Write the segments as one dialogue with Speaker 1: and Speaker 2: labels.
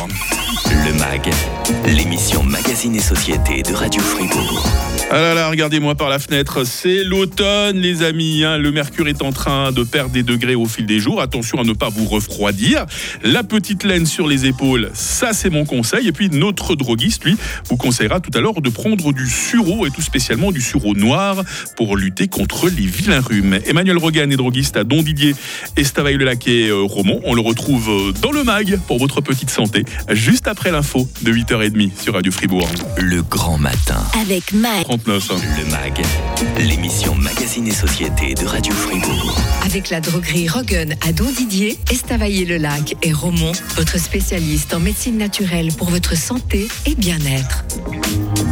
Speaker 1: Fribourg.
Speaker 2: L'émission Magazine et Société de Radio Fribourg.
Speaker 1: Ah là là, regardez-moi par la fenêtre, c'est l'automne les amis, hein. le mercure est en train de perdre des degrés au fil des jours, attention à ne pas vous refroidir, la petite laine sur les épaules, ça c'est mon conseil, et puis notre droguiste lui vous conseillera tout à l'heure de prendre du sureau et tout spécialement du sureau noir pour lutter contre les vilains rhumes. Emmanuel Rogan est droguiste à Don Didier, Estavaille le Laquais, euh, Romont, on le retrouve euh, dans le MAG pour votre petite santé, juste après l'info de 8h30 sur Radio Fribourg.
Speaker 2: Le grand matin.
Speaker 3: Avec Mag.
Speaker 1: 39. hein.
Speaker 2: Le MAG, l'émission Magazine et Société de Radio Fribourg.
Speaker 3: Avec la droguerie Rogan à Don Didier, Estavayer-le-Lac et Romont, votre spécialiste en médecine naturelle pour votre santé et bien-être.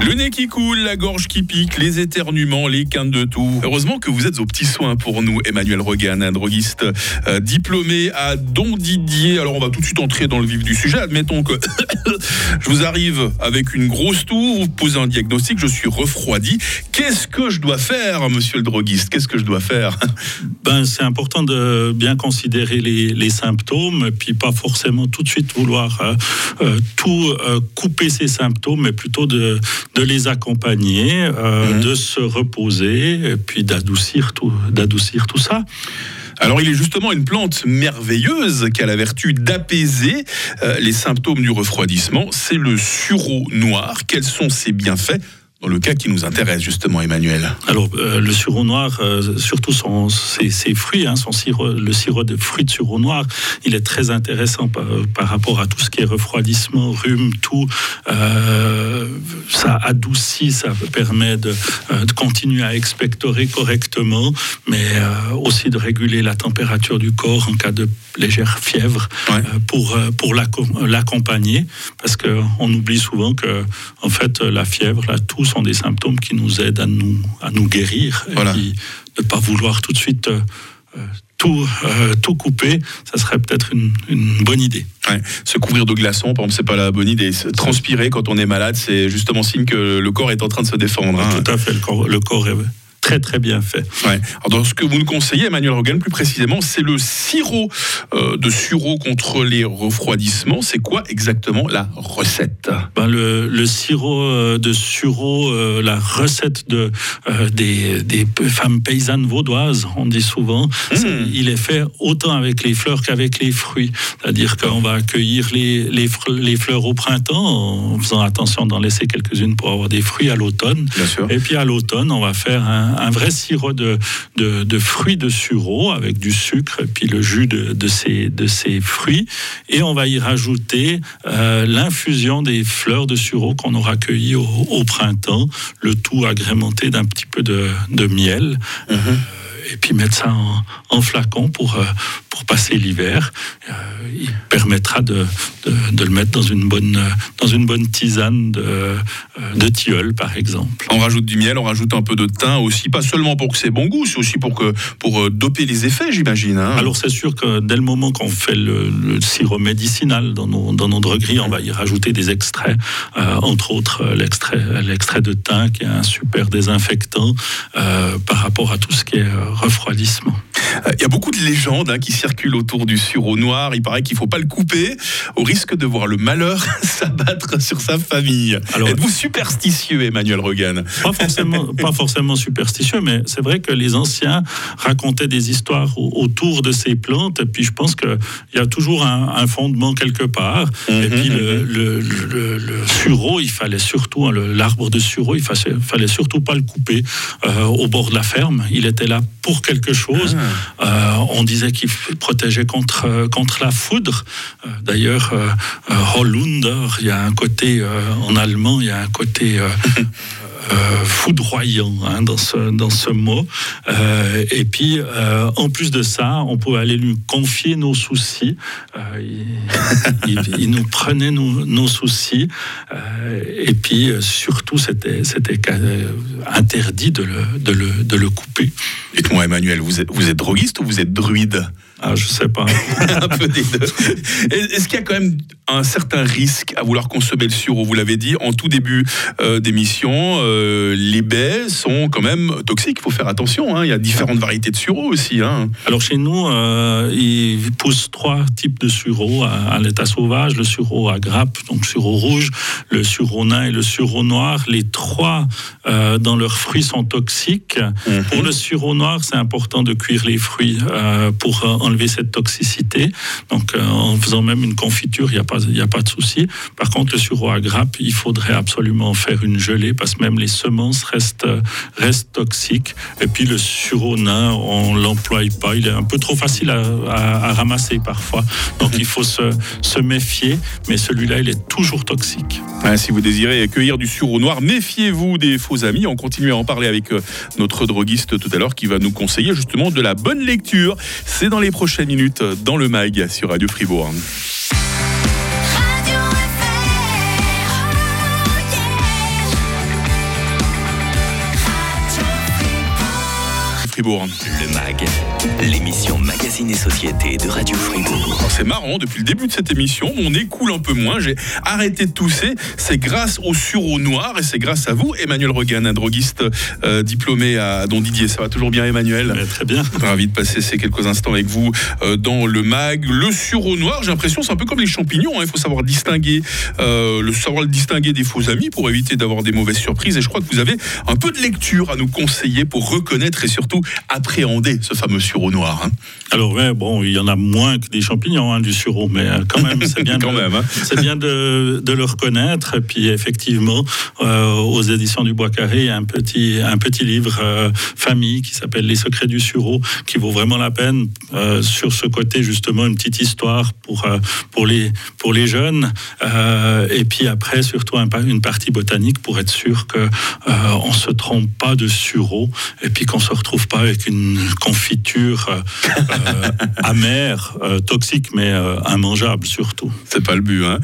Speaker 1: Le nez qui coule, la gorge qui pique, les éternuements, les quintes de tout. Heureusement que vous êtes aux petits soins pour nous, Emmanuel Rogan, un droguiste euh, diplômé à Don Didier. Alors on va tout de suite entrer dans le vif du sujet. Admettons que je vous arrive avec une grosse toux, vous posez un diagnostic, je suis refroidi. Qu'est-ce que je dois faire, monsieur le droguiste? Qu'est-ce que je dois faire?
Speaker 4: Ben, c'est important de bien considérer les, les symptômes, puis pas forcément tout de suite vouloir euh, euh, tout couper ces symptômes, mais plutôt de, de les accompagner, euh,
Speaker 1: Mhm.
Speaker 4: de se reposer, et puis d'adoucir tout, d'adoucir tout ça.
Speaker 1: Alors il est justement une plante merveilleuse qui a la vertu d'apaiser euh, les symptômes du refroidissement. C'est le sureau noir. Quels sont ses bienfaits? Dans le cas qui nous intéresse justement, Emmanuel
Speaker 4: Alors, euh, le sureau noir, euh, surtout son, ses, ses fruits, hein, son sirop, le sirop de fruits de sureau noir, il est très intéressant par, par rapport à tout ce qui est refroidissement, rhume, tout. Euh, ça adoucit, ça permet de, de continuer à expectorer correctement, mais aussi de réguler la température du corps en cas de légère fièvre
Speaker 1: Ouais.
Speaker 4: pour, pour l'acco- l'accompagner, parce qu'on oublie souvent que en fait, la fièvre, la toux sont des symptômes qui nous aident à nous, à nous guérir.
Speaker 1: Voilà.
Speaker 4: Et puis, ne pas vouloir tout de suite euh, euh, tout, euh, tout couper, ça serait peut-être une, une bonne idée.
Speaker 1: Ouais. Se couvrir de glaçons, par exemple, c'est pas la bonne idée. Transpirer quand on est malade, c'est justement signe que le corps est en train de se défendre. hein.
Speaker 4: Tout à fait, le corps, le corps est très très bien fait.
Speaker 1: Ouais. Alors, dans ce que vous nous conseillez, Emmanuel Rogan, plus précisément, c'est le sirop euh, de sureau contre les refroidissements. C'est quoi exactement la recette?
Speaker 4: Ben, le, le sirop euh, de sureau, euh, la recette de, euh, des, des femmes paysannes vaudoises, on dit souvent, c'est- il est fait autant avec les fleurs qu'avec les fruits. C'est-à-dire qu'on va accueillir les, les, les fleurs au printemps en faisant attention d'en laisser quelques-unes pour avoir des fruits à l'automne. Et puis à l'automne, on va faire un, un vrai sirop de, de, de fruits de sureau avec du sucre et puis le jus de, de, ces, de ces fruits. Et on va y rajouter euh, l'infusion des fleurs de sureau qu'on aura cueillies au, au printemps, le tout agrémenté d'un petit peu de, de miel.
Speaker 1: Mhm.
Speaker 4: Euh, et puis mettre ça en, en flacon pour, euh, pour passer l'hiver. Euh, il permettra de, de, de le mettre dans une bonne, dans une bonne tisane de, euh, de tilleul, par exemple.
Speaker 1: On rajoute du miel, on rajoute un peu de thym aussi, pas seulement pour que c'est bon goût, c'est aussi pour, que, pour doper les effets, j'imagine. hein.
Speaker 4: Alors c'est sûr que dès le moment qu'on fait le, le sirop médicinal dans nos, dans nos drogueries, on va y rajouter des extraits, euh, entre autres l'extrait, l'extrait de thym qui est un super désinfectant euh, par rapport à tout ce qui est refroidissement.
Speaker 1: Euh, Il y a beaucoup de légendes hein, qui circulent autour du sureau noir. Il paraît qu'il ne faut pas le couper, au risque de voir le malheur s'abattre sur sa famille.
Speaker 4: Alors-
Speaker 1: Êtes-vous superstitieux, Emmanuel Rogan
Speaker 4: Pas forcément, pas forcément superstitieux, mais c'est vrai que les anciens racontaient des histoires au- autour de ces plantes. Et puis je pense qu'il y a toujours un, un fondement quelque part. Et puis le, le- le- le sureau, il fallait surtout, hein, l'arbre de sureau, il fallait, fallait surtout pas le couper euh, au bord de la ferme. Il était là pour quelque chose. Euh, on disait qu'il protégeait contre, euh, contre la foudre. Euh, D'ailleurs, Hollunder, il y a un côté, en allemand, il y a un côté euh, foudroyant hein, dans, ce, dans ce mot. Euh, et puis, euh, en plus de ça, on pouvait aller lui confier nos soucis. Euh, il, il- nous prenait nos, soucis. Euh, et puis, surtout, c'était interdit de le, de le, de le couper.
Speaker 1: Dites-moi, Emmanuel, vous êtes, vous êtes droguiste ou vous êtes druide?
Speaker 4: Ah, je sais pas.
Speaker 1: un peu des deux. Est-ce qu'il y a quand même un certain risque à vouloir consommer le sureau? Vous l'avez dit en tout début euh, d'émission, euh, les baies sont quand même toxiques. Il faut faire attention. hein. Il y a différentes variétés de sureau aussi. hein.
Speaker 4: Alors chez nous, euh, il pousse trois types de sureau à, à l'état sauvage le sureau à grappe, donc sureau rouge, le sureau nain et le sureau noir. Les trois, euh, dans leurs fruits, sont toxiques.
Speaker 1: Mhm.
Speaker 4: Pour le sureau noir, c'est important de cuire les fruits euh, pour euh, enlever cette toxicité. Donc euh, en faisant même une confiture, il n'y a, pas- a pas de souci. Par contre, le sureau à grappe, il faudrait absolument faire une gelée parce que même les semences restent, euh, restent toxiques. Et puis le sureau nain, on l'emploie pas. Il est un peu trop facile à, ramasser parfois. Donc il faut se, se méfier. Mais celui-là, il est toujours toxique.
Speaker 1: Ouais, si vous désirez cueillir du sureau noir, méfiez-vous des faux amis. On continue à en parler avec euh, notre droguiste tout à l'heure qui va nous conseiller justement de la bonne lecture. C'est dans les prochaines minutes euh, dans le MAG sur Radio Fribourg. Fribourg.
Speaker 2: Le MAG, l'émission Magazine et Société de Radio Fribourg.
Speaker 1: C'est marrant, depuis le début de cette émission, mon nez coule un peu moins, j'ai arrêté de tousser. C'est grâce au sureau noir et c'est grâce à vous, Emmanuel Regan, un droguiste euh, diplômé à Don Didier. Ça va toujours bien, Emmanuel?
Speaker 4: Mais très bien.
Speaker 1: Ravi de passer ces quelques instants avec vous euh, dans le mag. Le sureau noir, j'ai l'impression, c'est un peu comme les champignons. hein. Il faut savoir distinguer, euh, le savoir le distinguer des faux amis pour éviter d'avoir des mauvaises surprises. Et je crois que vous avez un peu de lecture à nous conseiller pour reconnaître et surtout appréhender ce fameux sureau noir. hein.
Speaker 4: Alors ouais, bon, il y en a moins que des champignons hein, du sureau, mais euh, quand même, c'est bien,
Speaker 1: Quand
Speaker 4: de,
Speaker 1: même, hein.
Speaker 4: c'est bien de, de le reconnaître. Et puis effectivement, euh, aux éditions du Bois Carré, il y a un petit, un petit livre euh, famille qui s'appelle Les secrets du sureau, qui vaut vraiment la peine sur ce côté justement une petite histoire pour pour les pour les jeunes. Et puis après, surtout un une partie botanique pour être sûr que euh, on se trompe pas de sureau et puis qu'on se retrouve pas avec une confiture euh, euh, amère, euh, toxique, mais immangeable surtout.
Speaker 1: C'est pas le but. hein.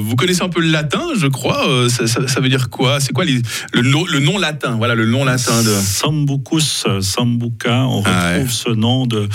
Speaker 1: Vous connaissez un peu le latin, je crois. Ça, ça- ça veut dire quoi? C'est quoi les- le, nom, le nom latin? Voilà le nom latin de.
Speaker 4: Sambucus, Sambuca, on retrouve
Speaker 1: Ah ouais.
Speaker 4: ce nom de,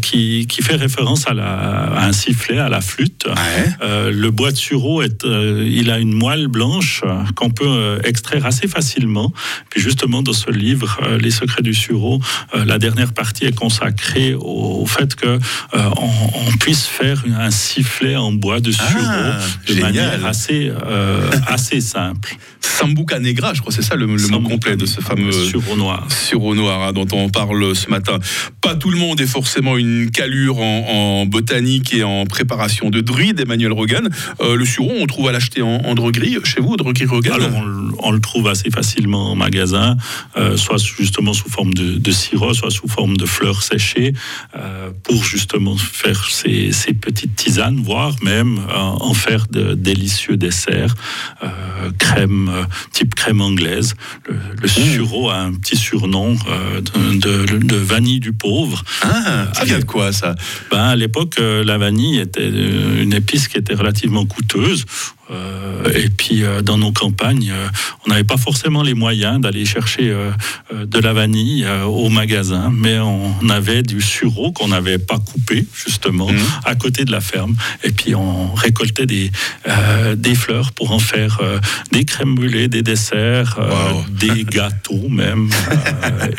Speaker 4: qui, qui fait référence à, la, à un sifflet, à la flûte.
Speaker 1: Ouais.
Speaker 4: Euh, le bois de sureau, est, il a une moelle blanche qu'on peut extraire assez facilement. Puis justement, dans ce livre, Les secrets du sureau, euh, la dernière partie est consacrée au, au fait que euh, on, on puisse faire un sifflet en bois de sureau
Speaker 1: Ah,
Speaker 4: de
Speaker 1: génial.
Speaker 4: manière assez, euh, assez simple.
Speaker 1: Sambuca negra, je crois, c'est ça le, le mot complet de ce fameux
Speaker 4: sureau noir.
Speaker 1: sureau noir hein, dont on parle ce matin. Pas tout le monde est forcément une calure en, en botanique et en préparation de druide, Emmanuel Rogan. Euh, le sureau, on trouve à l'acheter en, en droguerie chez vous, droguerie Rogan
Speaker 4: Alors, on, le- on le trouve assez facilement en magasin, euh, soit justement sous forme de, de sirop, soit sous forme de fleurs séchées, euh, pour justement faire ces, ces petites tisanes, voire même euh, en faire de délicieux desserts, euh, crème, type crème anglaise. Le, le sureau a un petit surnom de, de- vanille du pauvre.
Speaker 1: Ah, ça vient de quoi ça?
Speaker 4: Ben, à l'époque, la vanille était une épice qui était relativement coûteuse. Euh, et puis, euh, dans nos campagnes, euh, on n'avait pas forcément les moyens d'aller chercher de la vanille au magasin, mais on avait du sureau qu'on n'avait pas coupé, justement,
Speaker 1: Mhm.
Speaker 4: à côté de la ferme. Et puis, on récoltait des, des fleurs pour en faire des crèmes brûlées, des desserts,
Speaker 1: Wow.
Speaker 4: des gâteaux même,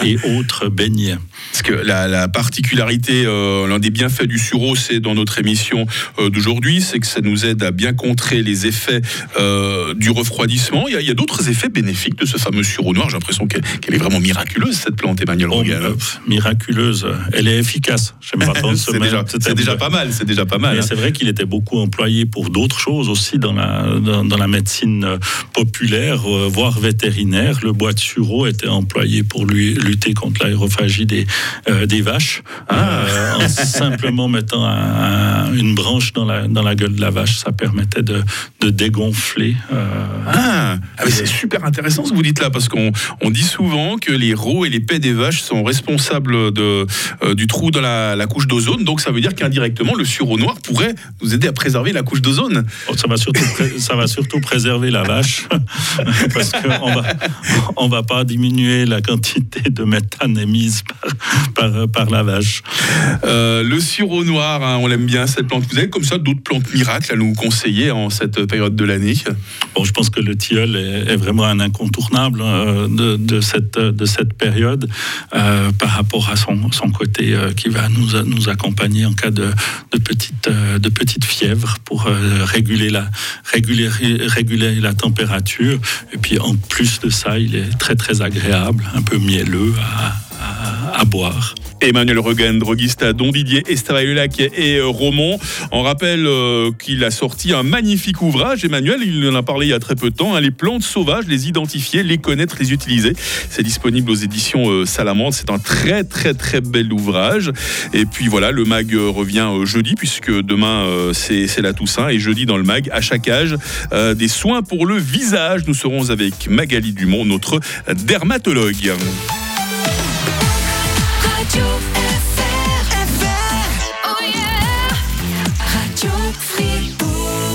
Speaker 4: et autres beignets.
Speaker 1: Parce que la, la particularité, euh, l'un des bienfaits du sureau, c'est dans notre émission euh, d'aujourd'hui, c'est que ça nous aide à bien contrer les effets euh, du refroidissement. Il y a, d'autres effets bénéfiques de ce fameux sureau noir. J'ai l'impression qu'elle est vraiment miraculeuse, cette plante, Emmanuel Rogan.
Speaker 4: euh, miraculeuse, elle est efficace.
Speaker 1: C'est déjà, déjà pas mal, c'est déjà pas mal. Hein.
Speaker 4: c'est vrai qu'il était beaucoup employé pour d'autres choses aussi dans la, dans, dans la médecine populaire, voire vétérinaire. Le bois de sureau était employé pour lui, lutter contre l'aérophagie des, euh, des vaches, euh, en simplement mettant un- un- une branche dans la, dans la gueule de la vache. Ça permettait de, de dégonfler. euh,
Speaker 1: Ah, ah, c'est super intéressant ce que vous dites là, parce qu'on on dit souvent que les rots et les pets des vaches sont responsables de, du trou dans la, la couche d'ozone, donc ça veut dire qu'indirectement, le sureau noir pourrait nous aider à préserver la couche d'ozone.
Speaker 4: Oh, Ça va surtout, ça va surtout préserver la vache parce qu'on va, on va pas diminuer la quantité de méthane émise par, par, par la vache.
Speaker 1: Euh, le sureau noir, hein, on l'aime bien cette plante. Vous avez comme ça d'autres plantes miracles à nous conseiller en cette période de l'année?
Speaker 4: Bon, je pense que le tilleul est, vraiment un incontournable hein, de, cette, de cette période euh, par rapport à son, côté euh, qui va nous, accompagner en cas de, petite, fièvre pour réguler, la, réguler, réguler la température. Et puis en plus de ça, il est très très agréable, un peu mielleux à, à boire.
Speaker 1: Emmanuel Regan, droguiste à Don Didier, Estavayer-le-Lac et euh, Romont. On rappelle euh, qu'il a sorti un magnifique ouvrage. Emmanuel, il en a parlé il y a très peu de temps. Hein, les plantes sauvages, les identifier, les connaître, les utiliser. C'est disponible aux éditions euh, Salamande. C'est un très très très bel ouvrage. Et puis voilà, le mag revient jeudi puisque demain c'est la Toussaint et jeudi dans le mag, à chaque âge, des soins pour le visage. Nous serons avec Magali Dumont, notre dermatologue.